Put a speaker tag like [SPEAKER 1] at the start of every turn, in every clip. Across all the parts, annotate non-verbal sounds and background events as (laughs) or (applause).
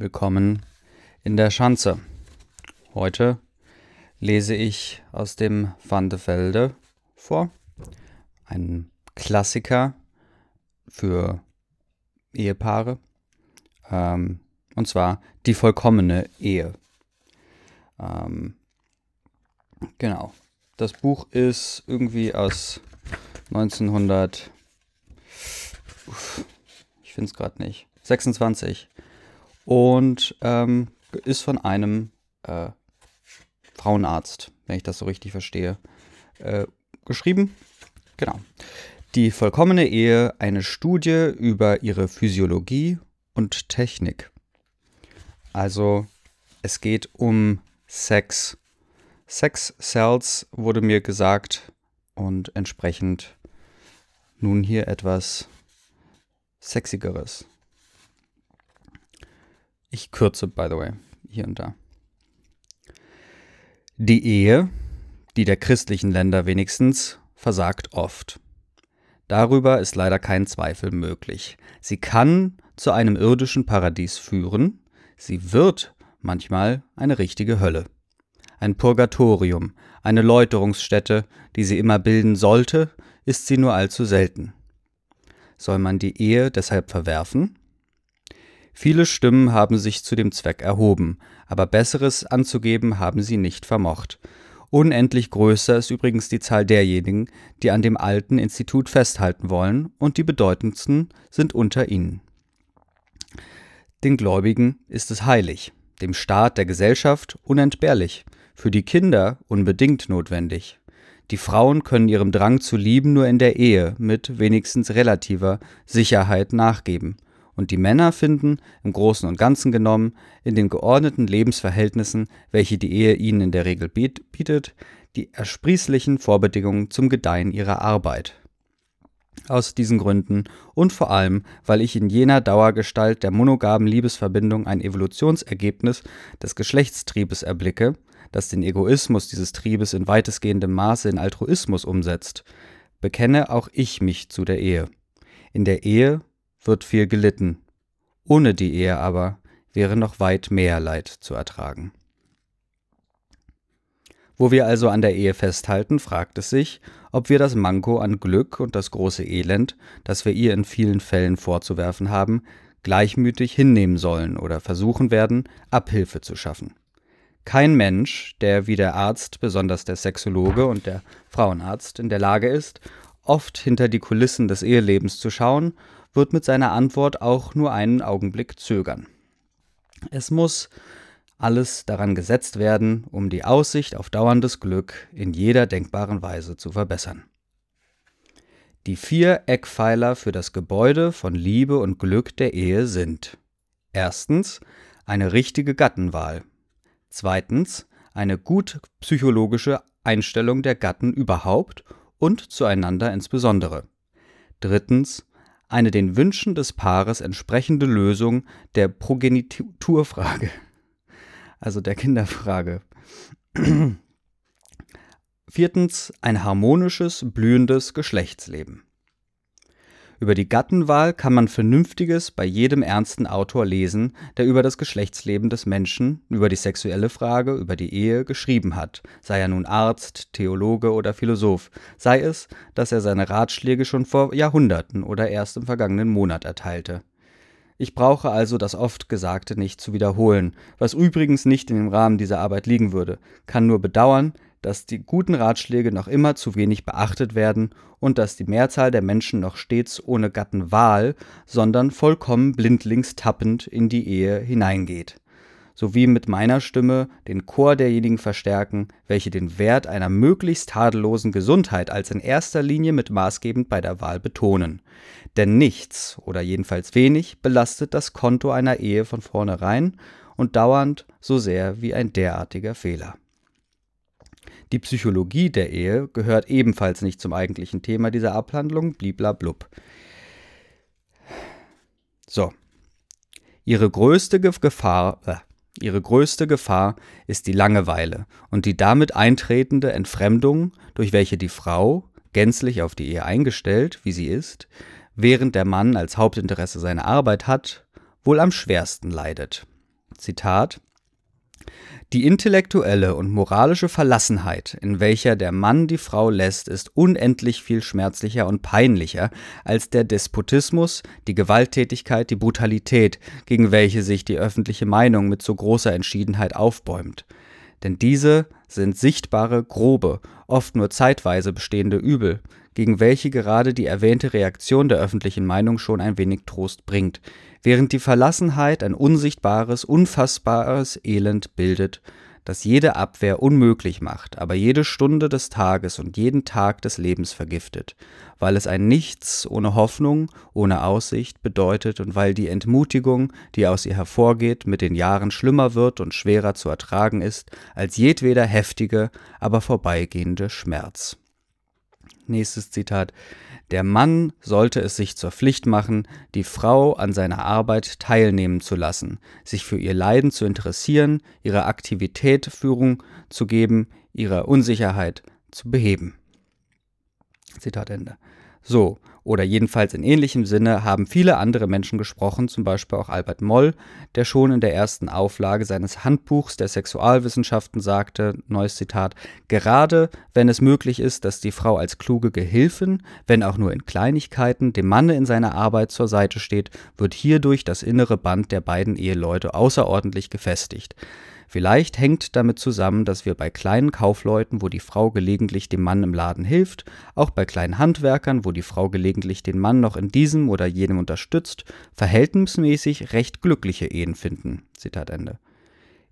[SPEAKER 1] Willkommen in der Schanze. Heute lese ich aus dem Van de Velde vor, ein Klassiker für Ehepaare, ähm, und zwar die vollkommene Ehe. Ähm, genau. Das Buch ist irgendwie aus 1900. ich finde es gerade nicht. 26 und ähm, ist von einem äh, Frauenarzt, wenn ich das so richtig verstehe, äh, geschrieben. Genau. Die vollkommene Ehe, eine Studie über ihre Physiologie und Technik. Also es geht um Sex. Sex Cells wurde mir gesagt und entsprechend nun hier etwas Sexigeres. Ich kürze, by the way, hier und da. Die Ehe, die der christlichen Länder wenigstens, versagt oft. Darüber ist leider kein Zweifel möglich. Sie kann zu einem irdischen Paradies führen, sie wird manchmal eine richtige Hölle. Ein Purgatorium, eine Läuterungsstätte, die sie immer bilden sollte, ist sie nur allzu selten. Soll man die Ehe deshalb verwerfen? Viele Stimmen haben sich zu dem Zweck erhoben, aber Besseres anzugeben haben sie nicht vermocht. Unendlich größer ist übrigens die Zahl derjenigen, die an dem alten Institut festhalten wollen, und die bedeutendsten sind unter ihnen. Den Gläubigen ist es heilig, dem Staat der Gesellschaft unentbehrlich, für die Kinder unbedingt notwendig. Die Frauen können ihrem Drang zu lieben nur in der Ehe mit wenigstens relativer Sicherheit nachgeben und die Männer finden, im Großen und Ganzen genommen, in den geordneten Lebensverhältnissen, welche die Ehe ihnen in der Regel bietet, die ersprießlichen Vorbedingungen zum Gedeihen ihrer Arbeit. Aus diesen Gründen und vor allem, weil ich in jener Dauergestalt der monogamen Liebesverbindung ein Evolutionsergebnis des Geschlechtstriebes erblicke, das den Egoismus dieses Triebes in weitestgehendem Maße in Altruismus umsetzt, bekenne auch ich mich zu der Ehe. In der Ehe wird viel gelitten. Ohne die Ehe aber wäre noch weit mehr Leid zu ertragen. Wo wir also an der Ehe festhalten, fragt es sich, ob wir das Manko an Glück und das große Elend, das wir ihr in vielen Fällen vorzuwerfen haben, gleichmütig hinnehmen sollen oder versuchen werden, Abhilfe zu schaffen. Kein Mensch, der wie der Arzt, besonders der Sexologe und der Frauenarzt, in der Lage ist, oft hinter die Kulissen des Ehelebens zu schauen wird mit seiner Antwort auch nur einen Augenblick zögern. Es muss alles daran gesetzt werden, um die Aussicht auf dauerndes Glück in jeder denkbaren Weise zu verbessern. Die vier Eckpfeiler für das Gebäude von Liebe und Glück der Ehe sind erstens eine richtige Gattenwahl, zweitens eine gut psychologische Einstellung der Gatten überhaupt und zueinander insbesondere, drittens eine den Wünschen des Paares entsprechende Lösung der Progeniturfrage, also der Kinderfrage. Viertens ein harmonisches, blühendes Geschlechtsleben. Über die Gattenwahl kann man Vernünftiges bei jedem ernsten Autor lesen, der über das Geschlechtsleben des Menschen, über die sexuelle Frage, über die Ehe geschrieben hat, sei er nun Arzt, Theologe oder Philosoph, sei es, dass er seine Ratschläge schon vor Jahrhunderten oder erst im vergangenen Monat erteilte. Ich brauche also das oft Gesagte nicht zu wiederholen, was übrigens nicht in dem Rahmen dieser Arbeit liegen würde, kann nur bedauern, dass die guten Ratschläge noch immer zu wenig beachtet werden und dass die Mehrzahl der Menschen noch stets ohne Gattenwahl, sondern vollkommen blindlings tappend in die Ehe hineingeht. Sowie mit meiner Stimme den Chor derjenigen verstärken, welche den Wert einer möglichst tadellosen Gesundheit als in erster Linie mit maßgebend bei der Wahl betonen. Denn nichts, oder jedenfalls wenig, belastet das Konto einer Ehe von vornherein und dauernd so sehr wie ein derartiger Fehler. Die Psychologie der Ehe gehört ebenfalls nicht zum eigentlichen Thema dieser Abhandlung, bliblablub. So. Ihre größte Gefahr, äh, ihre größte Gefahr ist die Langeweile und die damit eintretende Entfremdung, durch welche die Frau, gänzlich auf die Ehe eingestellt, wie sie ist, während der Mann als Hauptinteresse seine Arbeit hat, wohl am schwersten leidet. Zitat die intellektuelle und moralische Verlassenheit, in welcher der Mann die Frau lässt, ist unendlich viel schmerzlicher und peinlicher als der Despotismus, die Gewalttätigkeit, die Brutalität, gegen welche sich die öffentliche Meinung mit so großer Entschiedenheit aufbäumt. Denn diese sind sichtbare, grobe, oft nur zeitweise bestehende Übel, gegen welche gerade die erwähnte Reaktion der öffentlichen Meinung schon ein wenig Trost bringt, während die Verlassenheit ein unsichtbares, unfassbares Elend bildet, das jede Abwehr unmöglich macht, aber jede Stunde des Tages und jeden Tag des Lebens vergiftet, weil es ein Nichts ohne Hoffnung, ohne Aussicht bedeutet und weil die Entmutigung, die aus ihr hervorgeht, mit den Jahren schlimmer wird und schwerer zu ertragen ist als jedweder heftige, aber vorbeigehende Schmerz. Nächstes Zitat. Der Mann sollte es sich zur Pflicht machen, die Frau an seiner Arbeit teilnehmen zu lassen, sich für ihr Leiden zu interessieren, ihrer Aktivität Führung zu geben, ihrer Unsicherheit zu beheben. Zitat Ende. So, oder jedenfalls in ähnlichem Sinne haben viele andere Menschen gesprochen, zum Beispiel auch Albert Moll, der schon in der ersten Auflage seines Handbuchs der Sexualwissenschaften sagte, neues Zitat, gerade wenn es möglich ist, dass die Frau als kluge Gehilfin, wenn auch nur in Kleinigkeiten, dem Manne in seiner Arbeit zur Seite steht, wird hierdurch das innere Band der beiden Eheleute außerordentlich gefestigt. Vielleicht hängt damit zusammen, dass wir bei kleinen Kaufleuten, wo die Frau gelegentlich dem Mann im Laden hilft, auch bei kleinen Handwerkern, wo die Frau gelegentlich den Mann noch in diesem oder jenem unterstützt, verhältnismäßig recht glückliche Ehen finden. Zitat Ende.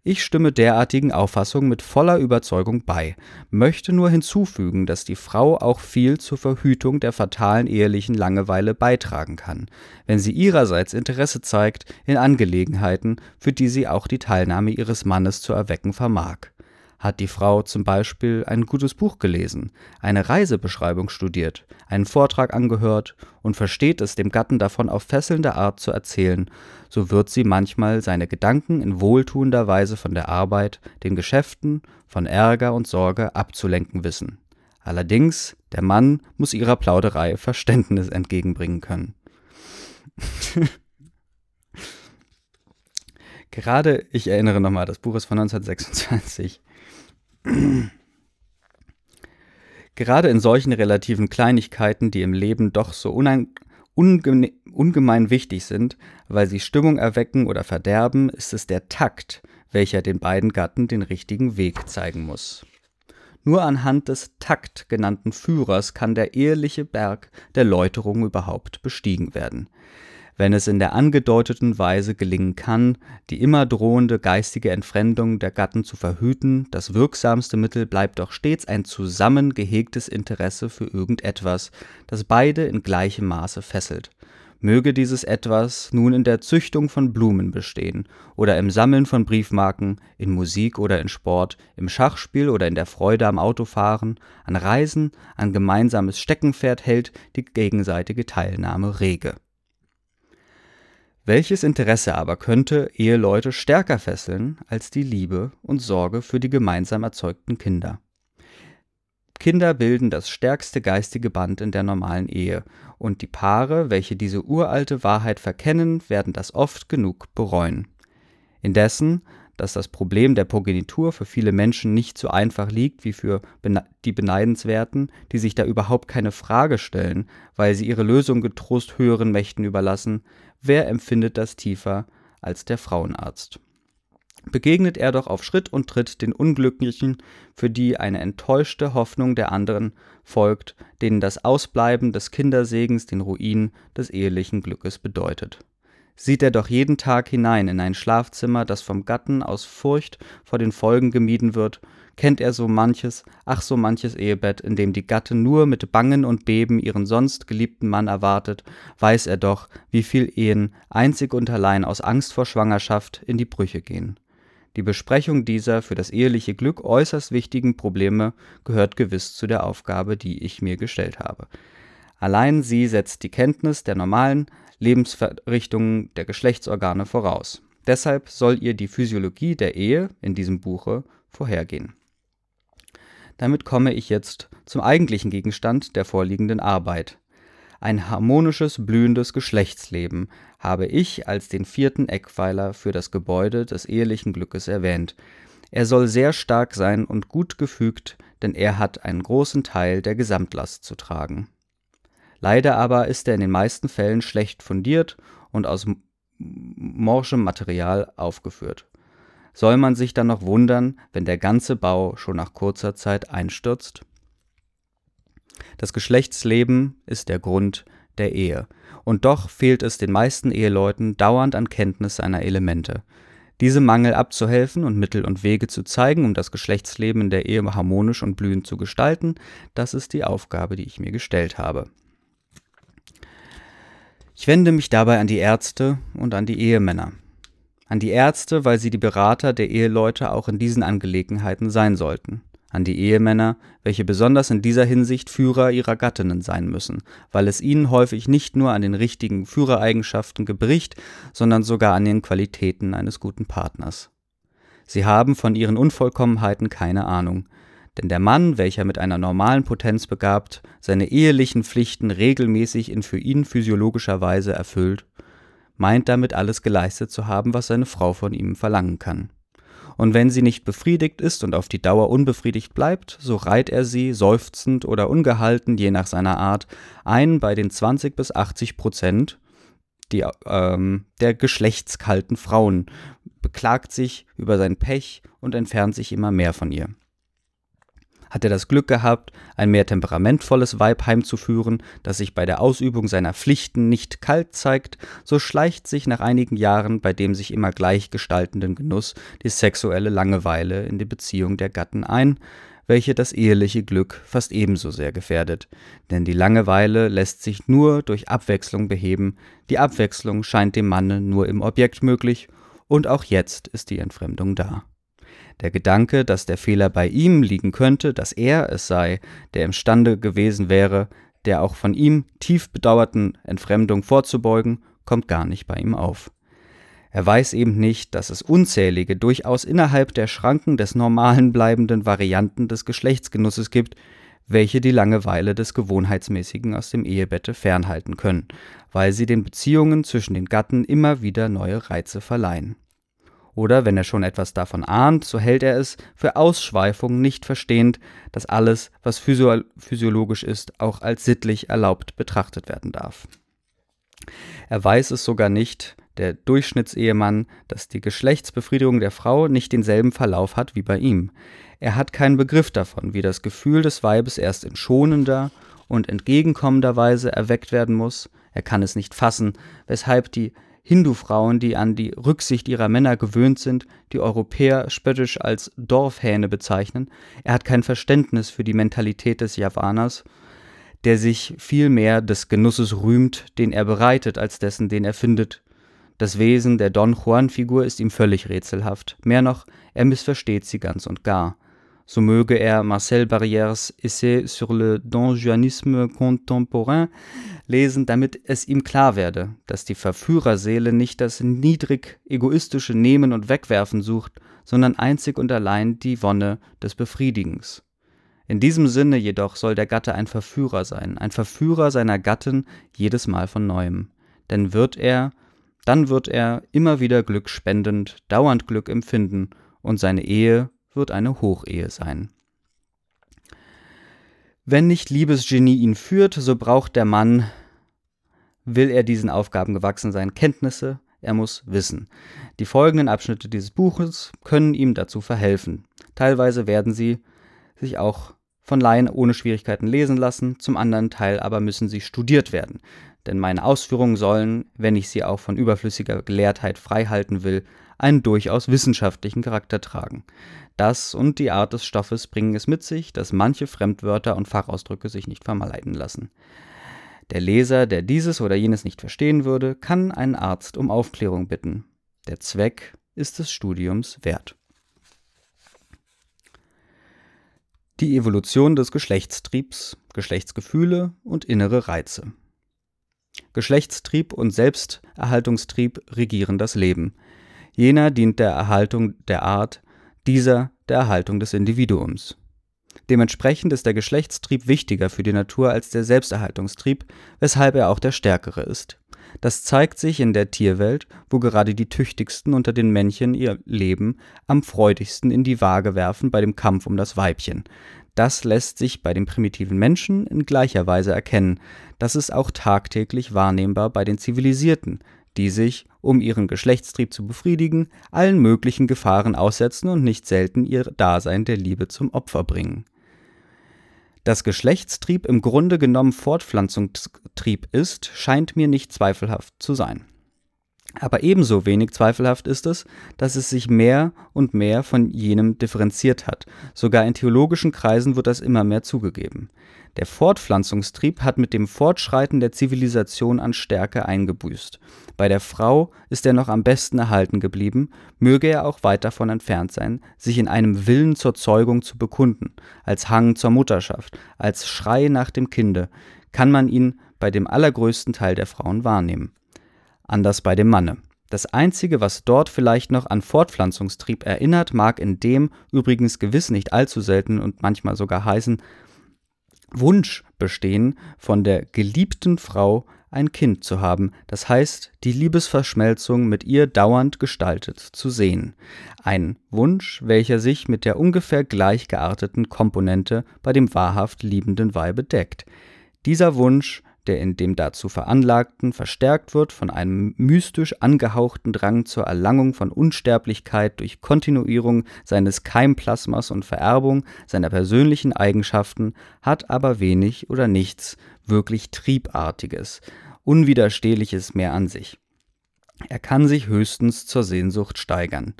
[SPEAKER 1] Ich stimme derartigen Auffassungen mit voller Überzeugung bei, möchte nur hinzufügen, dass die Frau auch viel zur Verhütung der fatalen ehelichen Langeweile beitragen kann, wenn sie ihrerseits Interesse zeigt in Angelegenheiten, für die sie auch die Teilnahme ihres Mannes zu erwecken vermag hat die Frau zum Beispiel ein gutes Buch gelesen, eine Reisebeschreibung studiert, einen Vortrag angehört und versteht es, dem Gatten davon auf fesselnde Art zu erzählen, so wird sie manchmal seine Gedanken in wohltuender Weise von der Arbeit, den Geschäften, von Ärger und Sorge abzulenken wissen. Allerdings, der Mann muss ihrer Plauderei Verständnis entgegenbringen können. (laughs) Gerade, ich erinnere nochmal, das Buch ist von 1926. Gerade in solchen relativen Kleinigkeiten, die im Leben doch so unge ungemein wichtig sind, weil sie Stimmung erwecken oder verderben, ist es der Takt, welcher den beiden Gatten den richtigen Weg zeigen muss. Nur anhand des Takt genannten Führers kann der eheliche Berg der Läuterung überhaupt bestiegen werden wenn es in der angedeuteten Weise gelingen kann, die immer drohende geistige Entfremdung der Gatten zu verhüten, das wirksamste Mittel bleibt doch stets ein zusammen gehegtes Interesse für irgendetwas, das beide in gleichem Maße fesselt. Möge dieses Etwas nun in der Züchtung von Blumen bestehen oder im Sammeln von Briefmarken, in Musik oder in Sport, im Schachspiel oder in der Freude am Autofahren, an Reisen, an gemeinsames Steckenpferd hält die gegenseitige Teilnahme rege welches Interesse aber könnte Eheleute stärker fesseln als die Liebe und Sorge für die gemeinsam erzeugten Kinder? Kinder bilden das stärkste geistige Band in der normalen Ehe, und die Paare, welche diese uralte Wahrheit verkennen, werden das oft genug bereuen. Indessen, dass das Problem der Progenitur für viele Menschen nicht so einfach liegt wie für die Beneidenswerten, die sich da überhaupt keine Frage stellen, weil sie ihre Lösung getrost höheren Mächten überlassen, Wer empfindet das tiefer als der Frauenarzt? Begegnet er doch auf Schritt und Tritt den Unglücklichen, für die eine enttäuschte Hoffnung der anderen folgt, denen das Ausbleiben des Kindersegens den Ruin des ehelichen Glückes bedeutet. Sieht er doch jeden Tag hinein in ein Schlafzimmer, das vom Gatten aus Furcht vor den Folgen gemieden wird, kennt er so manches, ach so manches Ehebett, in dem die Gattin nur mit Bangen und Beben ihren sonst geliebten Mann erwartet, weiß er doch, wie viel Ehen einzig und allein aus Angst vor Schwangerschaft in die Brüche gehen. Die Besprechung dieser für das eheliche Glück äußerst wichtigen Probleme gehört gewiss zu der Aufgabe, die ich mir gestellt habe. Allein sie setzt die Kenntnis der normalen Lebensverrichtungen der Geschlechtsorgane voraus. Deshalb soll ihr die Physiologie der Ehe in diesem Buche vorhergehen. Damit komme ich jetzt zum eigentlichen Gegenstand der vorliegenden Arbeit. Ein harmonisches, blühendes Geschlechtsleben habe ich als den vierten Eckpfeiler für das Gebäude des ehelichen Glückes erwähnt. Er soll sehr stark sein und gut gefügt, denn er hat einen großen Teil der Gesamtlast zu tragen. Leider aber ist er in den meisten Fällen schlecht fundiert und aus morschem Material aufgeführt. Soll man sich dann noch wundern, wenn der ganze Bau schon nach kurzer Zeit einstürzt? Das Geschlechtsleben ist der Grund der Ehe. Und doch fehlt es den meisten Eheleuten dauernd an Kenntnis seiner Elemente. Diese Mangel abzuhelfen und Mittel und Wege zu zeigen, um das Geschlechtsleben in der Ehe harmonisch und blühend zu gestalten, das ist die Aufgabe, die ich mir gestellt habe. Ich wende mich dabei an die Ärzte und an die Ehemänner. An die Ärzte, weil sie die Berater der Eheleute auch in diesen Angelegenheiten sein sollten an die Ehemänner, welche besonders in dieser Hinsicht Führer ihrer Gattinnen sein müssen, weil es ihnen häufig nicht nur an den richtigen Führereigenschaften gebricht, sondern sogar an den Qualitäten eines guten Partners. Sie haben von ihren Unvollkommenheiten keine Ahnung, denn der Mann, welcher mit einer normalen Potenz begabt, seine ehelichen Pflichten regelmäßig in für ihn physiologischer Weise erfüllt, meint damit alles geleistet zu haben, was seine Frau von ihm verlangen kann und wenn sie nicht befriedigt ist und auf die Dauer unbefriedigt bleibt, so reiht er sie, seufzend oder ungehalten, je nach seiner Art, ein bei den 20 bis 80 Prozent die, ähm, der geschlechtskalten Frauen, beklagt sich über sein Pech und entfernt sich immer mehr von ihr. Hat er das Glück gehabt, ein mehr temperamentvolles Weib heimzuführen, das sich bei der Ausübung seiner Pflichten nicht kalt zeigt, so schleicht sich nach einigen Jahren bei dem sich immer gleich gestaltenden Genuss die sexuelle Langeweile in die Beziehung der Gatten ein, welche das eheliche Glück fast ebenso sehr gefährdet. Denn die Langeweile lässt sich nur durch Abwechslung beheben, die Abwechslung scheint dem Manne nur im Objekt möglich, und auch jetzt ist die Entfremdung da. Der Gedanke, dass der Fehler bei ihm liegen könnte, dass er es sei, der imstande gewesen wäre, der auch von ihm tief bedauerten Entfremdung vorzubeugen, kommt gar nicht bei ihm auf. Er weiß eben nicht, dass es unzählige, durchaus innerhalb der Schranken des normalen bleibenden Varianten des Geschlechtsgenusses gibt, welche die Langeweile des Gewohnheitsmäßigen aus dem Ehebette fernhalten können, weil sie den Beziehungen zwischen den Gatten immer wieder neue Reize verleihen. Oder wenn er schon etwas davon ahnt, so hält er es für Ausschweifung, nicht verstehend, dass alles, was physio physiologisch ist, auch als sittlich erlaubt betrachtet werden darf. Er weiß es sogar nicht, der Durchschnittsehemann, dass die Geschlechtsbefriedigung der Frau nicht denselben Verlauf hat wie bei ihm. Er hat keinen Begriff davon, wie das Gefühl des Weibes erst in schonender und entgegenkommender Weise erweckt werden muss. Er kann es nicht fassen, weshalb die Hindu-Frauen, die an die Rücksicht ihrer Männer gewöhnt sind, die Europäer spöttisch als Dorfhähne bezeichnen. Er hat kein Verständnis für die Mentalität des Javaners, der sich viel mehr des Genusses rühmt, den er bereitet, als dessen, den er findet. Das Wesen der Don Juan-Figur ist ihm völlig rätselhaft. Mehr noch, er missversteht sie ganz und gar so möge er Marcel Barrières Essai sur le Donjuanisme contemporain lesen, damit es ihm klar werde, dass die Verführerseele nicht das niedrig egoistische Nehmen und Wegwerfen sucht, sondern einzig und allein die Wonne des Befriedigens. In diesem Sinne jedoch soll der Gatte ein Verführer sein, ein Verführer seiner Gattin jedes Mal von neuem. Denn wird er, dann wird er immer wieder Glück spendend, dauernd Glück empfinden, und seine Ehe wird eine Hochehe sein. Wenn nicht Liebesgenie ihn führt, so braucht der Mann, will er diesen Aufgaben gewachsen sein, Kenntnisse, er muss wissen. Die folgenden Abschnitte dieses Buches können ihm dazu verhelfen. Teilweise werden sie sich auch von Laien ohne Schwierigkeiten lesen lassen, zum anderen Teil aber müssen sie studiert werden. Denn meine Ausführungen sollen, wenn ich sie auch von überflüssiger Gelehrtheit freihalten will, einen durchaus wissenschaftlichen Charakter tragen. Das und die Art des Stoffes bringen es mit sich, dass manche Fremdwörter und Fachausdrücke sich nicht verleiten lassen. Der Leser, der dieses oder jenes nicht verstehen würde, kann einen Arzt um Aufklärung bitten. Der Zweck ist des Studiums wert. Die Evolution des Geschlechtstriebs, Geschlechtsgefühle und innere Reize. Geschlechtstrieb und Selbsterhaltungstrieb regieren das Leben. Jener dient der Erhaltung der Art, dieser der Erhaltung des Individuums. Dementsprechend ist der Geschlechtstrieb wichtiger für die Natur als der Selbsterhaltungstrieb, weshalb er auch der stärkere ist. Das zeigt sich in der Tierwelt, wo gerade die tüchtigsten unter den Männchen ihr Leben am freudigsten in die Waage werfen bei dem Kampf um das Weibchen. Das lässt sich bei den primitiven Menschen in gleicher Weise erkennen, das ist auch tagtäglich wahrnehmbar bei den Zivilisierten, die sich, um ihren Geschlechtstrieb zu befriedigen, allen möglichen Gefahren aussetzen und nicht selten ihr Dasein der Liebe zum Opfer bringen. Dass Geschlechtstrieb im Grunde genommen Fortpflanzungstrieb ist, scheint mir nicht zweifelhaft zu sein. Aber ebenso wenig zweifelhaft ist es, dass es sich mehr und mehr von jenem differenziert hat. Sogar in theologischen Kreisen wird das immer mehr zugegeben. Der Fortpflanzungstrieb hat mit dem Fortschreiten der Zivilisation an Stärke eingebüßt. Bei der Frau ist er noch am besten erhalten geblieben, möge er auch weit davon entfernt sein, sich in einem Willen zur Zeugung zu bekunden, als Hang zur Mutterschaft, als Schrei nach dem Kinde, kann man ihn bei dem allergrößten Teil der Frauen wahrnehmen anders bei dem Manne. Das Einzige, was dort vielleicht noch an Fortpflanzungstrieb erinnert, mag in dem, übrigens gewiss nicht allzu selten und manchmal sogar heißen, Wunsch bestehen, von der geliebten Frau ein Kind zu haben, das heißt, die Liebesverschmelzung mit ihr dauernd gestaltet zu sehen. Ein Wunsch, welcher sich mit der ungefähr gleich gearteten Komponente bei dem wahrhaft liebenden Weibe deckt. Dieser Wunsch der in dem dazu Veranlagten verstärkt wird von einem mystisch angehauchten Drang zur Erlangung von Unsterblichkeit durch Kontinuierung seines Keimplasmas und Vererbung seiner persönlichen Eigenschaften, hat aber wenig oder nichts wirklich Triebartiges, Unwiderstehliches mehr an sich. Er kann sich höchstens zur Sehnsucht steigern.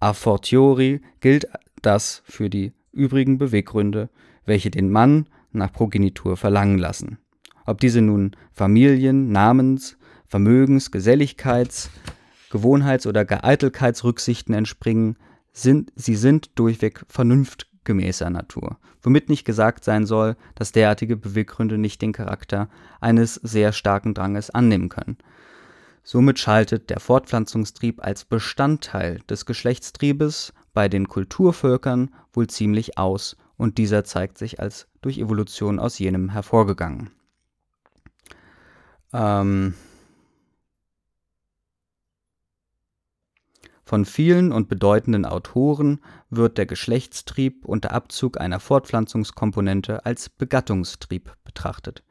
[SPEAKER 1] A fortiori gilt das für die übrigen Beweggründe, welche den Mann nach Progenitur verlangen lassen ob diese nun Familien-, Namens-, Vermögens-, Geselligkeits-, Gewohnheits- oder gar Eitelkeitsrücksichten entspringen, sind, sie sind durchweg vernunftgemäßer Natur. Womit nicht gesagt sein soll, dass derartige Beweggründe nicht den Charakter eines sehr starken Dranges annehmen können. Somit schaltet der Fortpflanzungstrieb als Bestandteil des Geschlechtstriebes bei den Kulturvölkern wohl ziemlich aus und dieser zeigt sich als durch Evolution aus jenem hervorgegangen. Ähm, Von vielen und bedeutenden Autoren wird der Geschlechtstrieb unter Abzug einer Fortpflanzungskomponente als Begattungstrieb betrachtet.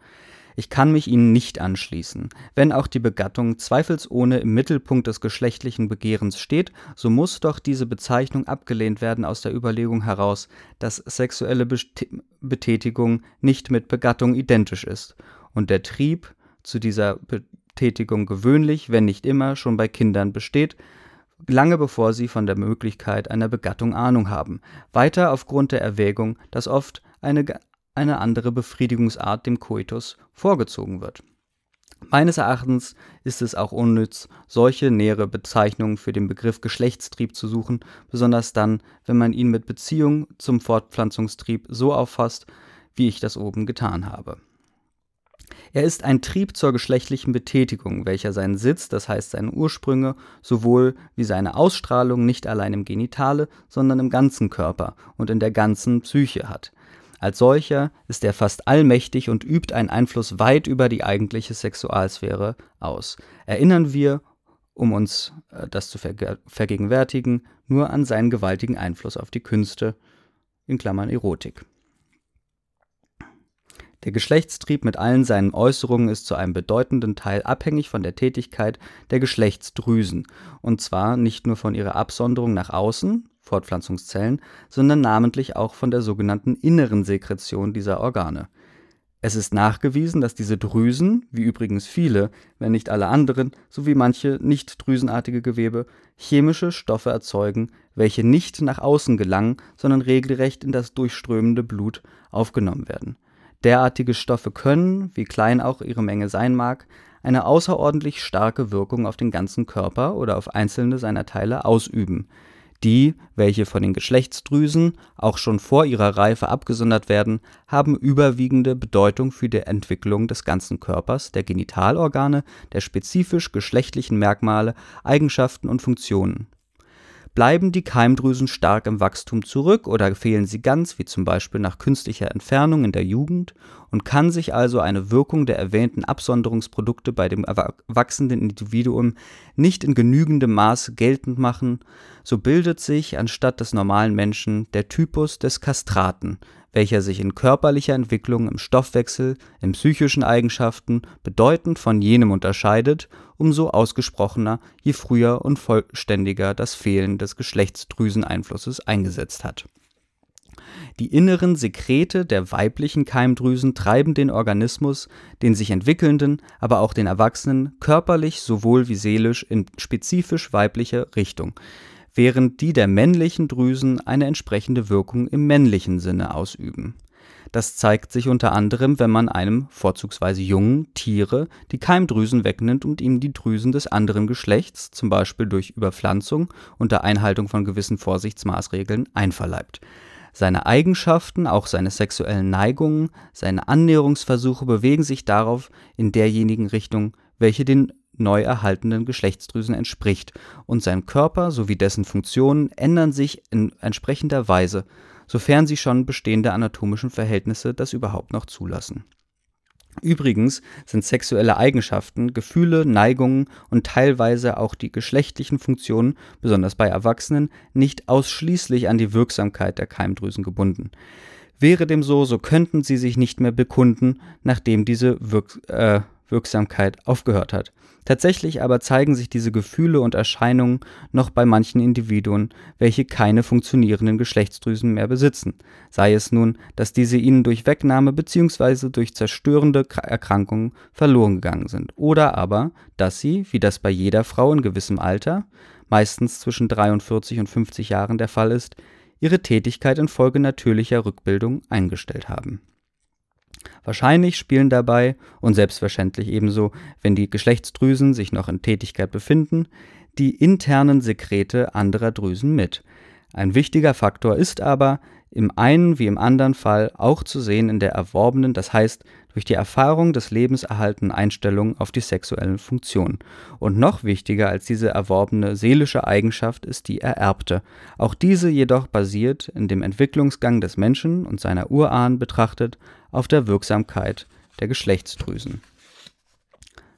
[SPEAKER 1] Ich kann mich ihnen nicht anschließen. Wenn auch die Begattung zweifelsohne im Mittelpunkt des geschlechtlichen Begehrens steht, so muss doch diese Bezeichnung abgelehnt werden aus der Überlegung heraus, dass sexuelle Betätigung nicht mit Begattung identisch ist und der Trieb zu dieser Betätigung gewöhnlich, wenn nicht immer, schon bei Kindern besteht, lange bevor sie von der Möglichkeit einer Begattung Ahnung haben. Weiter aufgrund der Erwägung, dass oft eine, eine andere Befriedigungsart dem Koitus vorgezogen wird. Meines Erachtens ist es auch unnütz, solche nähere Bezeichnungen für den Begriff Geschlechtstrieb zu suchen, besonders dann, wenn man ihn mit Beziehung zum Fortpflanzungstrieb so auffasst, wie ich das oben getan habe. Er ist ein Trieb zur geschlechtlichen Betätigung, welcher seinen Sitz, das heißt seine Ursprünge, sowohl wie seine Ausstrahlung nicht allein im Genitale, sondern im ganzen Körper und in der ganzen Psyche hat. Als solcher ist er fast allmächtig und übt einen Einfluss weit über die eigentliche Sexualsphäre aus. Erinnern wir, um uns äh, das zu vergegenwärtigen, nur an seinen gewaltigen Einfluss auf die Künste, in Klammern Erotik. Der Geschlechtstrieb mit allen seinen Äußerungen ist zu einem bedeutenden Teil abhängig von der Tätigkeit der Geschlechtsdrüsen, und zwar nicht nur von ihrer Absonderung nach außen (Fortpflanzungszellen), sondern namentlich auch von der sogenannten inneren Sekretion dieser Organe. Es ist nachgewiesen, dass diese Drüsen, wie übrigens viele, wenn nicht alle anderen, sowie manche nicht drüsenartige Gewebe, chemische Stoffe erzeugen, welche nicht nach außen gelangen, sondern regelrecht in das durchströmende Blut aufgenommen werden Derartige Stoffe können, wie klein auch ihre Menge sein mag, eine außerordentlich starke Wirkung auf den ganzen Körper oder auf einzelne seiner Teile ausüben. Die, welche von den Geschlechtsdrüsen auch schon vor ihrer Reife abgesondert werden, haben überwiegende Bedeutung für die Entwicklung des ganzen Körpers, der Genitalorgane, der spezifisch geschlechtlichen Merkmale, Eigenschaften und Funktionen Bleiben die Keimdrüsen stark im Wachstum zurück oder fehlen sie ganz, wie zum Beispiel nach künstlicher Entfernung in der Jugend, und kann sich also eine Wirkung der erwähnten Absonderungsprodukte bei dem wachsenden Individuum nicht in genügendem Maß geltend machen, so bildet sich anstatt des normalen Menschen der Typus des Kastraten, welcher sich in körperlicher Entwicklung, im Stoffwechsel, in psychischen Eigenschaften bedeutend von jenem unterscheidet, umso ausgesprochener, je früher und vollständiger das Fehlen des Geschlechtsdrüseneinflusses eingesetzt hat. Die inneren Sekrete der weiblichen Keimdrüsen treiben den Organismus, den sich entwickelnden, aber auch den Erwachsenen, körperlich sowohl wie seelisch in spezifisch weibliche Richtung während die der männlichen Drüsen eine entsprechende Wirkung im männlichen Sinne ausüben. Das zeigt sich unter anderem, wenn man einem vorzugsweise jungen Tiere die Keimdrüsen wegnimmt und ihm die Drüsen des anderen Geschlechts, zum Beispiel durch Überpflanzung unter Einhaltung von gewissen Vorsichtsmaßregeln, einverleibt. Seine Eigenschaften, auch seine sexuellen Neigungen, seine Annäherungsversuche bewegen sich darauf in derjenigen Richtung, welche den neu erhaltenen Geschlechtsdrüsen entspricht, und sein Körper sowie dessen Funktionen ändern sich in entsprechender Weise, sofern sie schon bestehende anatomischen Verhältnisse das überhaupt noch zulassen. Übrigens sind sexuelle Eigenschaften, Gefühle, Neigungen und teilweise auch die geschlechtlichen Funktionen, besonders bei Erwachsenen, nicht ausschließlich an die Wirksamkeit der Keimdrüsen gebunden. Wäre dem so, so könnten sie sich nicht mehr bekunden, nachdem diese Wirk äh, Wirksamkeit aufgehört hat. Tatsächlich aber zeigen sich diese Gefühle und Erscheinungen noch bei manchen Individuen, welche keine funktionierenden Geschlechtsdrüsen mehr besitzen, sei es nun, dass diese ihnen durch Wegnahme bzw. durch zerstörende Erkrankungen verloren gegangen sind, oder aber, dass sie, wie das bei jeder Frau in gewissem Alter, meistens zwischen 43 und 50 Jahren der Fall ist, ihre Tätigkeit infolge natürlicher Rückbildung eingestellt haben Wahrscheinlich spielen dabei und selbstverständlich ebenso, wenn die Geschlechtsdrüsen sich noch in Tätigkeit befinden, die internen Sekrete anderer Drüsen mit. Ein wichtiger Faktor ist aber im einen wie im anderen Fall auch zu sehen in der erworbenen, das heißt durch die Erfahrung des Lebens erhaltenen Einstellung auf die sexuellen Funktionen. Und noch wichtiger als diese erworbene seelische Eigenschaft ist die ererbte. Auch diese jedoch basiert in dem Entwicklungsgang des Menschen und seiner Urahn betrachtet auf der Wirksamkeit der Geschlechtsdrüsen.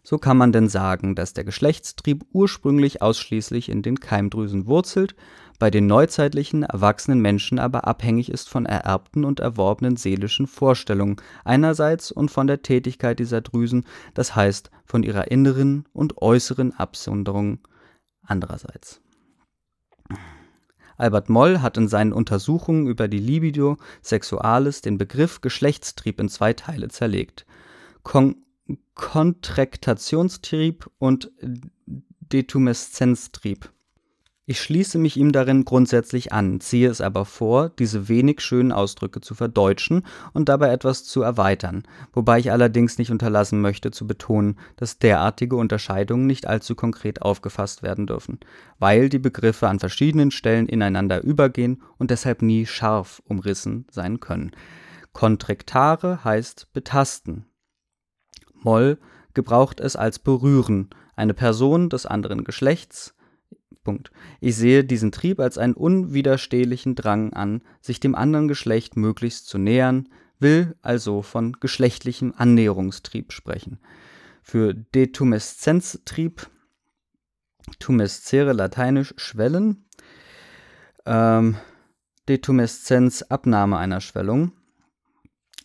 [SPEAKER 1] So kann man denn sagen, dass der Geschlechtstrieb ursprünglich ausschließlich in den Keimdrüsen wurzelt, bei den neuzeitlichen erwachsenen Menschen aber abhängig ist von ererbten und erworbenen seelischen Vorstellungen einerseits und von der Tätigkeit dieser Drüsen, das heißt von ihrer inneren und äußeren Absonderung andererseits. Albert Moll hat in seinen Untersuchungen über die Libido Sexualis den Begriff Geschlechtstrieb in zwei Teile zerlegt: Kon Konträktationstrieb und Detumeszenztrieb ich schließe mich ihm darin grundsätzlich an, ziehe es aber vor, diese wenig schönen Ausdrücke zu verdeutschen und dabei etwas zu erweitern, wobei ich allerdings nicht unterlassen möchte zu betonen, dass derartige Unterscheidungen nicht allzu konkret aufgefasst werden dürfen, weil die Begriffe an verschiedenen Stellen ineinander übergehen und deshalb nie scharf umrissen sein können. Kontrektare heißt betasten. Moll gebraucht es als berühren, eine Person des anderen Geschlechts, Punkt. Ich sehe diesen Trieb als einen unwiderstehlichen Drang an, sich dem anderen Geschlecht möglichst zu nähern, will also von geschlechtlichem Annäherungstrieb sprechen. Für Detumeszenztrieb, tumescere lateinisch schwellen, ähm, Detumeszenz Abnahme einer Schwellung,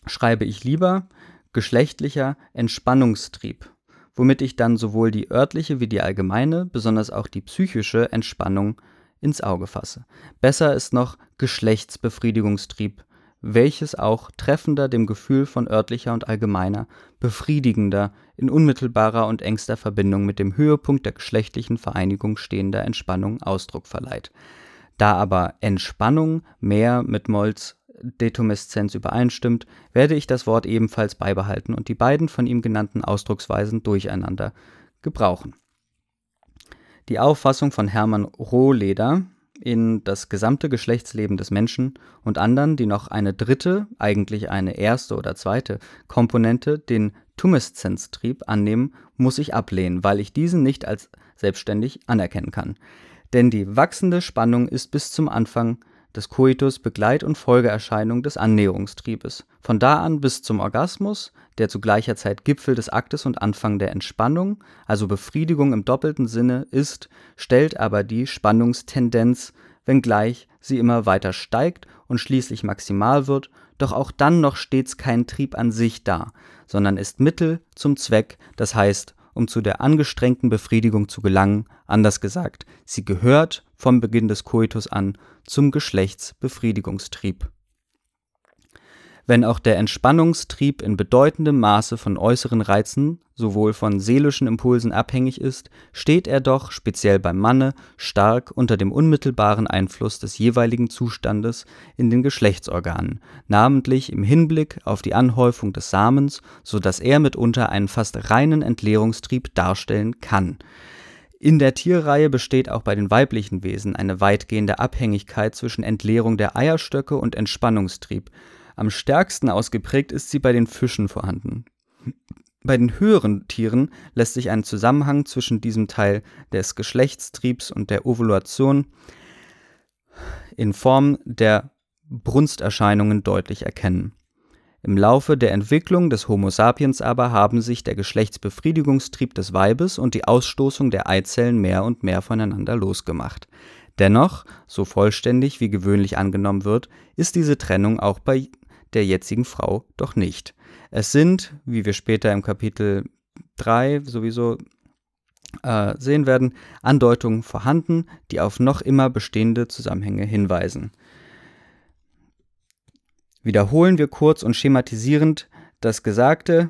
[SPEAKER 1] schreibe ich lieber geschlechtlicher Entspannungstrieb womit ich dann sowohl die örtliche wie die allgemeine, besonders auch die psychische Entspannung ins Auge fasse. Besser ist noch Geschlechtsbefriedigungstrieb, welches auch treffender dem Gefühl von örtlicher und allgemeiner, befriedigender, in unmittelbarer und engster Verbindung mit dem Höhepunkt der geschlechtlichen Vereinigung stehender Entspannung Ausdruck verleiht. Da aber Entspannung mehr mit Molls Detumeszenz übereinstimmt, werde ich das Wort ebenfalls beibehalten und die beiden von ihm genannten Ausdrucksweisen durcheinander gebrauchen. Die Auffassung von Hermann Rohleder in das gesamte Geschlechtsleben des Menschen und anderen, die noch eine dritte, eigentlich eine erste oder zweite Komponente, den Tumeszenztrieb annehmen, muss ich ablehnen, weil ich diesen nicht als selbstständig anerkennen kann. Denn die wachsende Spannung ist bis zum Anfang des Koitus Begleit- und Folgeerscheinung des Annäherungstriebes. Von da an bis zum Orgasmus, der zu gleicher Zeit Gipfel des Aktes und Anfang der Entspannung, also Befriedigung im doppelten Sinne ist, stellt aber die Spannungstendenz, wenngleich sie immer weiter steigt und schließlich maximal wird, doch auch dann noch stets kein Trieb an sich dar, sondern ist Mittel zum Zweck, das heißt, um zu der angestrengten Befriedigung zu gelangen, anders gesagt, sie gehört vom Beginn des Koitus an zum Geschlechtsbefriedigungstrieb. Wenn auch der Entspannungstrieb in bedeutendem Maße von äußeren Reizen, sowohl von seelischen Impulsen abhängig ist, steht er doch, speziell beim Manne, stark unter dem unmittelbaren Einfluss des jeweiligen Zustandes in den Geschlechtsorganen, namentlich im Hinblick auf die Anhäufung des Samens, so dass er mitunter einen fast reinen Entleerungstrieb darstellen kann. In der Tierreihe besteht auch bei den weiblichen Wesen eine weitgehende Abhängigkeit zwischen Entleerung der Eierstöcke und Entspannungstrieb am stärksten ausgeprägt ist sie bei den Fischen vorhanden. Bei den höheren Tieren lässt sich ein Zusammenhang zwischen diesem Teil des Geschlechtstriebs und der Ovulation in Form der Brunsterscheinungen deutlich erkennen. Im Laufe der Entwicklung des Homo sapiens aber haben sich der Geschlechtsbefriedigungstrieb des Weibes und die Ausstoßung der Eizellen mehr und mehr voneinander losgemacht. Dennoch, so vollständig wie gewöhnlich angenommen wird, ist diese Trennung auch bei der jetzigen Frau doch nicht. Es sind, wie wir später im Kapitel 3 sowieso äh, sehen werden, Andeutungen vorhanden, die auf noch immer bestehende Zusammenhänge hinweisen. Wiederholen wir kurz und schematisierend das Gesagte,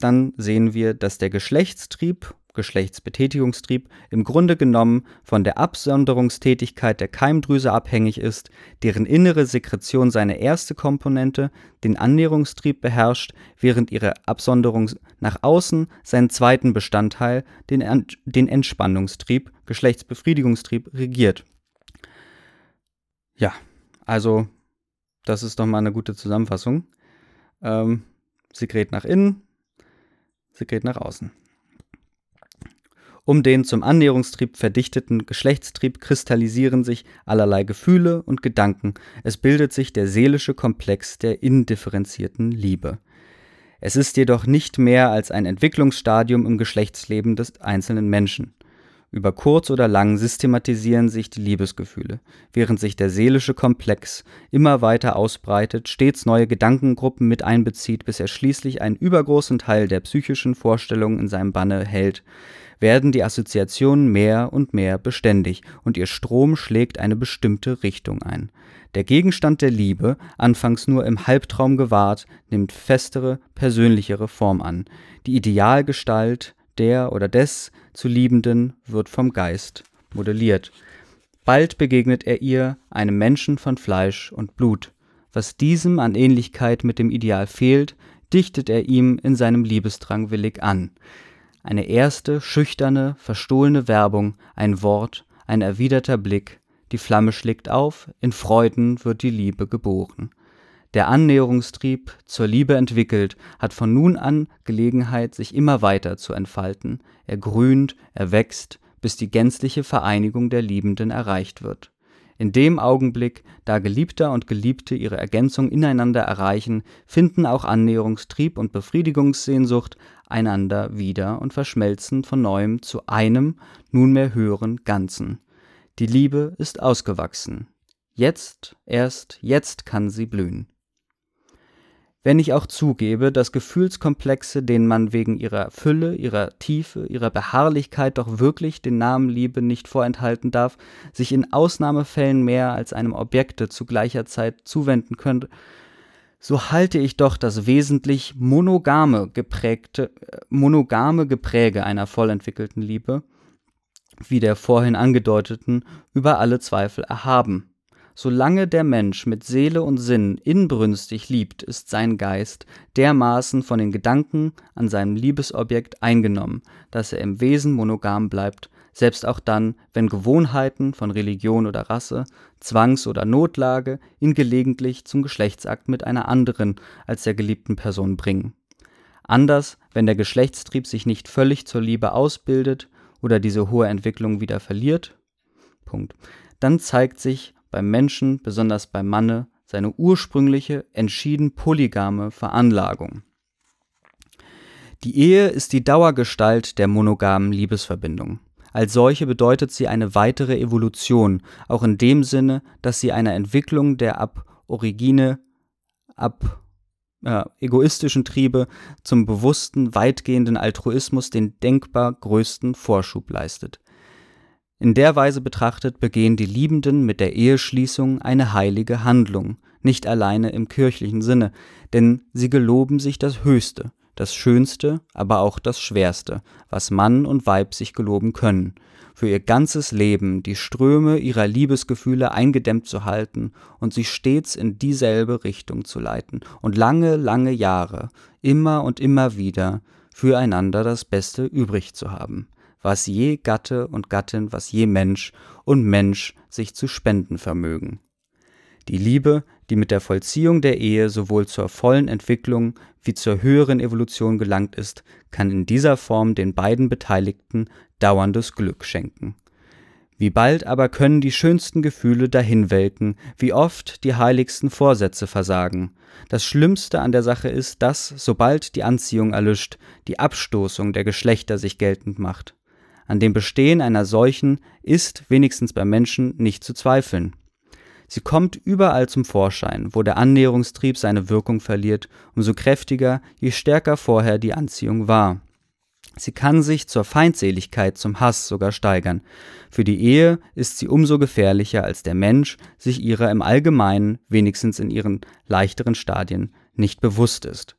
[SPEAKER 1] dann sehen wir, dass der Geschlechtstrieb Geschlechtsbetätigungstrieb im Grunde genommen von der Absonderungstätigkeit der Keimdrüse abhängig ist, deren innere Sekretion seine erste Komponente, den Annäherungstrieb, beherrscht, während ihre Absonderung nach außen seinen zweiten Bestandteil, den, den Entspannungstrieb, Geschlechtsbefriedigungstrieb, regiert. Ja, also das ist doch mal eine gute Zusammenfassung. Ähm, Sekret nach innen, Sekret nach außen. Um den zum Annäherungstrieb verdichteten Geschlechtstrieb kristallisieren sich allerlei Gefühle und Gedanken, es bildet sich der seelische Komplex der indifferenzierten Liebe. Es ist jedoch nicht mehr als ein Entwicklungsstadium im Geschlechtsleben des einzelnen Menschen. Über kurz oder lang systematisieren sich die Liebesgefühle, während sich der seelische Komplex immer weiter ausbreitet, stets neue Gedankengruppen mit einbezieht, bis er schließlich einen übergroßen Teil der psychischen Vorstellungen in seinem Banne hält, werden die Assoziationen mehr und mehr beständig und ihr Strom schlägt eine bestimmte Richtung ein. Der Gegenstand der Liebe, anfangs nur im Halbtraum gewahrt, nimmt festere, persönlichere Form an. Die Idealgestalt der oder des zu Liebenden wird vom Geist modelliert. Bald begegnet er ihr, einem Menschen von Fleisch und Blut. Was diesem an Ähnlichkeit mit dem Ideal fehlt, dichtet er ihm in seinem Liebesdrang willig an. Eine erste, schüchterne, verstohlene Werbung, ein Wort, ein erwiderter Blick, die Flamme schlägt auf, in Freuden wird die Liebe geboren. Der Annäherungstrieb, zur Liebe entwickelt, hat von nun an Gelegenheit, sich immer weiter zu entfalten. Er grünt, er wächst, bis die gänzliche Vereinigung der Liebenden erreicht wird. In dem Augenblick, da Geliebter und Geliebte ihre Ergänzung ineinander erreichen, finden auch Annäherungstrieb und Befriedigungssehnsucht einander wieder und verschmelzen von neuem zu einem, nunmehr höheren Ganzen. Die Liebe ist ausgewachsen. Jetzt, erst jetzt kann sie blühen. Wenn ich auch zugebe, dass Gefühlskomplexe, denen man wegen ihrer Fülle, ihrer Tiefe, ihrer Beharrlichkeit doch wirklich den Namen Liebe nicht vorenthalten darf, sich in Ausnahmefällen mehr als einem Objekte zu gleicher Zeit zuwenden könnte, so halte ich doch das wesentlich monogame geprägte, monogame Gepräge einer vollentwickelten Liebe, wie der vorhin angedeuteten, über alle Zweifel erhaben. Solange der Mensch mit Seele und Sinn inbrünstig liebt, ist sein Geist dermaßen von den Gedanken an seinem Liebesobjekt eingenommen, dass er im Wesen monogam bleibt, selbst auch dann, wenn Gewohnheiten von Religion oder Rasse, Zwangs- oder Notlage ihn gelegentlich zum Geschlechtsakt mit einer anderen als der geliebten Person bringen. Anders, wenn der Geschlechtstrieb sich nicht völlig zur Liebe ausbildet oder diese hohe Entwicklung wieder verliert Punkt, dann zeigt sich beim Menschen, besonders beim Manne, seine ursprüngliche, entschieden polygame Veranlagung. Die Ehe ist die Dauergestalt der monogamen Liebesverbindung. Als solche bedeutet sie eine weitere Evolution, auch in dem Sinne, dass sie einer Entwicklung der ab Origine, ab äh, egoistischen Triebe zum bewussten, weitgehenden Altruismus den denkbar größten Vorschub leistet. In der Weise betrachtet begehen die Liebenden mit der Eheschließung eine heilige Handlung, nicht alleine im kirchlichen Sinne, denn sie geloben sich das Höchste, das Schönste, aber auch das Schwerste, was Mann und Weib sich geloben können, für ihr ganzes Leben die Ströme ihrer Liebesgefühle eingedämmt zu halten und sie stets in dieselbe Richtung zu leiten und lange, lange Jahre, immer und immer wieder, füreinander das Beste übrig zu haben, was je Gatte und Gattin, was je Mensch und Mensch sich zu spenden vermögen. Die Liebe, die mit der Vollziehung der Ehe sowohl zur vollen Entwicklung wie zur höheren Evolution gelangt ist, kann in dieser Form den beiden Beteiligten dauerndes Glück schenken. Wie bald aber können die schönsten Gefühle dahinwelken, wie oft die heiligsten Vorsätze versagen. Das Schlimmste an der Sache ist, dass, sobald die Anziehung erlischt, die Abstoßung der Geschlechter sich geltend macht. An dem Bestehen einer solchen ist, wenigstens beim Menschen, nicht zu zweifeln. Sie kommt überall zum Vorschein, wo der Annäherungstrieb seine Wirkung verliert, umso kräftiger, je stärker vorher die Anziehung war. Sie kann sich zur Feindseligkeit, zum Hass sogar steigern. Für die Ehe ist sie umso gefährlicher, als der Mensch sich ihrer im Allgemeinen, wenigstens in ihren leichteren Stadien, nicht bewusst ist.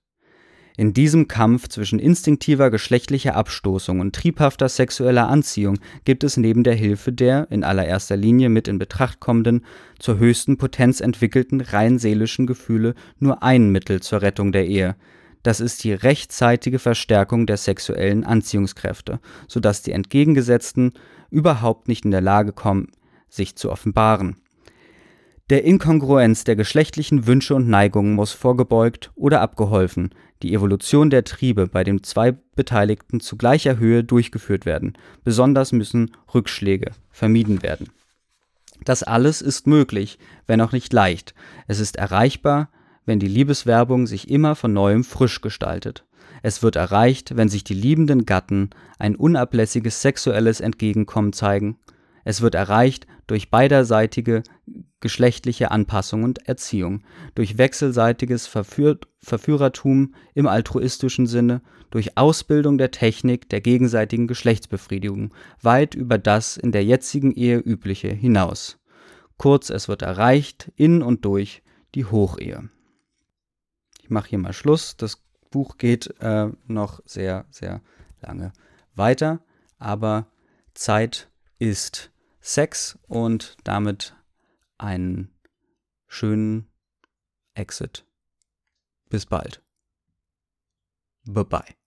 [SPEAKER 1] In diesem Kampf zwischen instinktiver geschlechtlicher Abstoßung und triebhafter sexueller Anziehung gibt es neben der Hilfe der, in allererster Linie mit in Betracht kommenden, zur höchsten Potenz entwickelten rein seelischen Gefühle nur ein Mittel zur Rettung der Ehe, das ist die rechtzeitige Verstärkung der sexuellen Anziehungskräfte, sodass die entgegengesetzten überhaupt nicht in der Lage kommen, sich zu offenbaren. Der Inkongruenz der geschlechtlichen Wünsche und Neigungen muss vorgebeugt oder abgeholfen, die Evolution der Triebe bei den zwei Beteiligten zu gleicher Höhe durchgeführt werden, besonders müssen Rückschläge vermieden werden. Das alles ist möglich, wenn auch nicht leicht. Es ist erreichbar, wenn die Liebeswerbung sich immer von neuem frisch gestaltet. Es wird erreicht, wenn sich die liebenden Gatten ein unablässiges sexuelles Entgegenkommen zeigen. Es wird erreicht durch beiderseitige geschlechtliche Anpassung und Erziehung, durch wechselseitiges Verführ Verführertum im altruistischen Sinne, durch Ausbildung der Technik der gegenseitigen Geschlechtsbefriedigung, weit über das in der jetzigen Ehe übliche hinaus. Kurz, es wird erreicht in und durch die Hochehe mache hier mal Schluss. Das Buch geht äh, noch sehr, sehr lange weiter, aber Zeit ist Sex und damit einen schönen Exit. Bis bald. Bye bye.